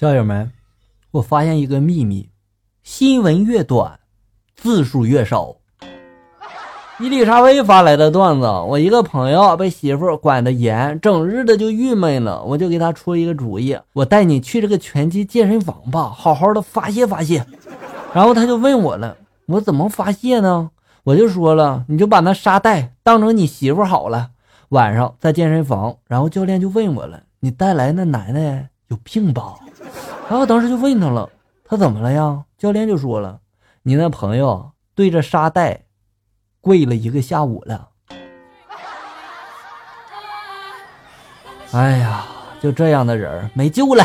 校友们，我发现一个秘密：新闻越短，字数越少。伊丽莎薇发来的段子：我一个朋友被媳妇管得严，整日的就郁闷了，我就给他出一个主意：我带你去这个拳击健身房吧，好好的发泄发泄。然后他就问我了：我怎么发泄呢？我就说了：你就把那沙袋当成你媳妇好了。晚上在健身房，然后教练就问我了：你带来那男的有病吧？然后当时就问他了：他怎么了呀？教练就说了：你那朋友对着沙袋。跪了一个下午了，哎呀，就这样的人没救了。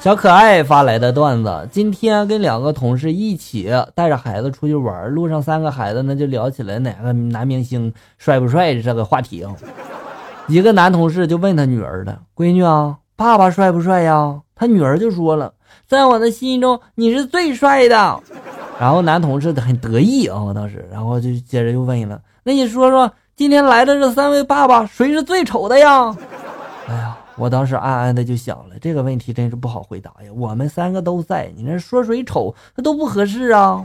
小可爱发来的段子：今天跟两个同事一起带着孩子出去玩，路上三个孩子呢就聊起来哪个男明星帅不帅这个话题。一个男同事就问他女儿了：“闺女啊，爸爸帅不帅呀？”他女儿就说了：“在我的心中，你是最帅的。”然后男同事很得意啊，当时，然后就接着又问了：“那你说说，今天来的这三位爸爸，谁是最丑的呀？” 哎呀，我当时暗暗的就想了，这个问题真是不好回答呀。我们三个都在，你那说谁丑，那都不合适啊。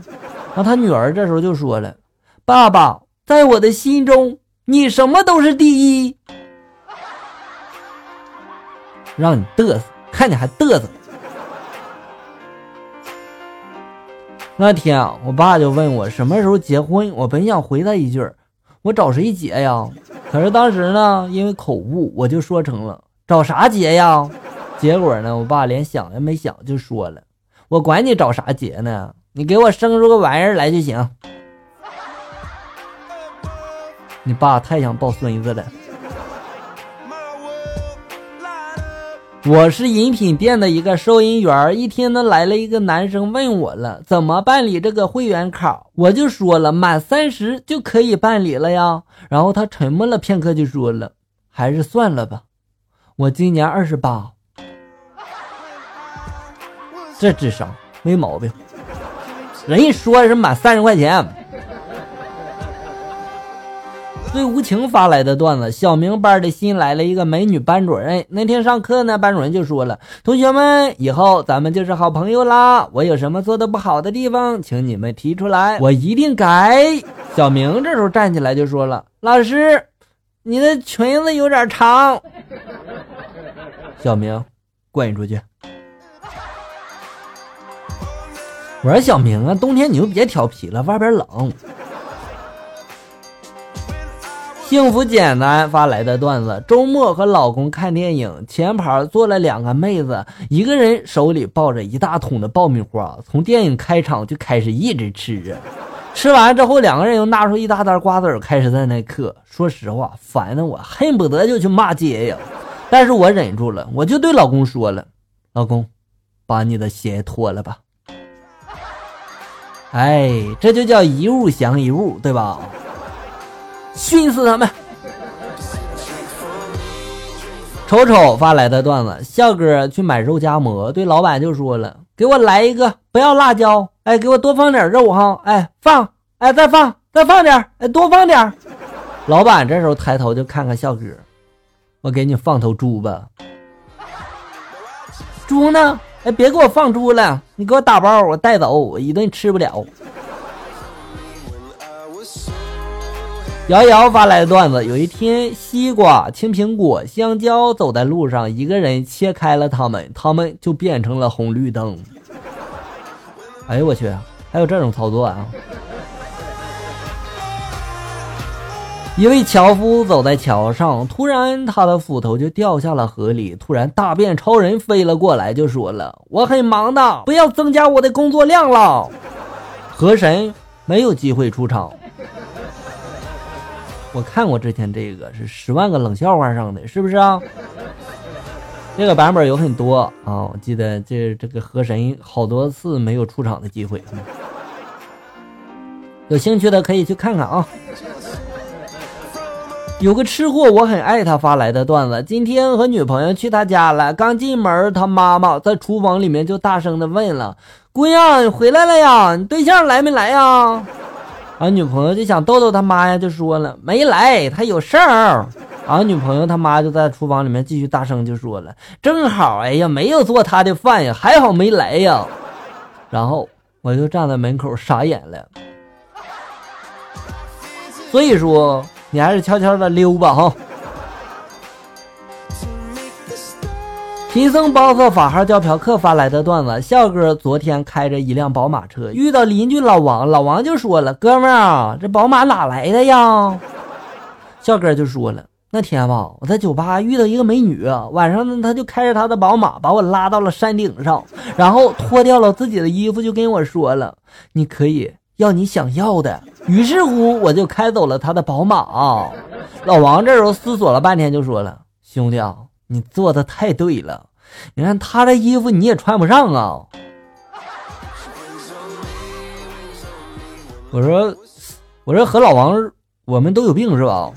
然后他女儿这时候就说了：“爸爸，在我的心中，你什么都是第一。”让你嘚瑟，看你还嘚瑟。那天啊，我爸就问我什么时候结婚。我本想回他一句我找谁结呀？”可是当时呢，因为口误，我就说成了“找啥结呀？”结果呢，我爸连想也没想就说了：“我管你找啥结呢？你给我生出个玩意儿来就行。”你爸太想抱孙子了。我是饮品店的一个收银员，一天呢来了一个男生问我了，怎么办理这个会员卡？我就说了，满三十就可以办理了呀。然后他沉默了片刻，就说了，还是算了吧，我今年二十八，这智商没毛病。人家说是满三十块钱。最无情发来的段子：小明班的新来了一个美女班主任。那天上课呢，班主任就说了：“同学们，以后咱们就是好朋友啦。我有什么做的不好的地方，请你们提出来，我一定改。”小明这时候站起来就说了：“老师，你的裙子有点长。”小明，滚出去！我说小明啊，冬天你就别调皮了，外边冷。幸福简单发来的段子：周末和老公看电影，前排坐了两个妹子，一个人手里抱着一大桶的爆米花，从电影开场就开始一直吃着。吃完之后，两个人又拿出一大袋瓜子开始在那嗑。说实话，烦的我恨不得就去骂街呀，但是我忍住了，我就对老公说了：“老公，把你的鞋脱了吧。”哎，这就叫一物降一物，对吧？熏死他们！瞅瞅发来的段子，笑哥去买肉夹馍，对老板就说了：“给我来一个，不要辣椒，哎，给我多放点肉哈，哎，放，哎，再放，再放点，哎，多放点。”老板这时候抬头就看看笑哥，我给你放头猪吧。猪呢？哎，别给我放猪了，你给我打包，我带走，我一顿吃不了。瑶瑶发来的段子：有一天，西瓜、青苹果、香蕉走在路上，一个人切开了它们，它们就变成了红绿灯。哎呦我去，还有这种操作啊！一位樵夫走在桥上，突然他的斧头就掉下了河里。突然，大便超人飞了过来，就说了：“我很忙的，不要增加我的工作量了。”河神没有机会出场。我看过之前这个是十万个冷笑话上的，是不是啊？这个版本有很多啊，我记得这这个河神好多次没有出场的机会，有兴趣的可以去看看啊。有个吃货，我很爱他发来的段子。今天和女朋友去他家了，刚进门，他妈妈在厨房里面就大声的问了：“姑娘，你回来了呀？你对象来没来呀？”俺女朋友就想逗逗他妈呀，就说了没来，他有事儿。俺女朋友他妈就在厨房里面继续大声就说了：“正好，哎呀，没有做他的饭呀，还好没来呀。”然后我就站在门口傻眼了。所以说，你还是悄悄的溜吧，哈。贫僧包子法号叫嫖客发来的段子：笑哥昨天开着一辆宝马车，遇到邻居老王，老王就说了：“哥们儿啊，这宝马哪来的呀？”笑哥就说了：“那天吧，我在酒吧遇到一个美女，晚上呢，她就开着她的宝马把我拉到了山顶上，然后脱掉了自己的衣服，就跟我说了：‘你可以要你想要的。’于是乎，我就开走了他的宝马。老王这时候思索了半天，就说了：‘兄弟啊。’”你做的太对了，你看他的衣服你也穿不上啊！我说，我说和老王，我们都有病是吧？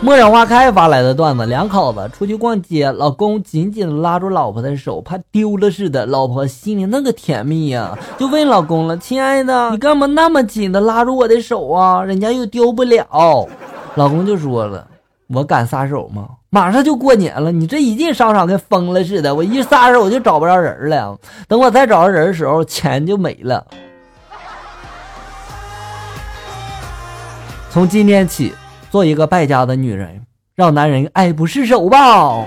陌上花开发来的段子：两口子出去逛街，老公紧紧拉住老婆的手，怕丢了似的。老婆心里那个甜蜜呀，就问老公了：“亲爱的，你干嘛那么紧的拉住我的手啊？人家又丢不了。”老公就说了。我敢撒手吗？马上就过年了，你这一进商场跟疯了似的，我一撒手我就找不着人了。等我再找着人的时候，钱就没了。从今天起，做一个败家的女人，让男人爱不释手吧。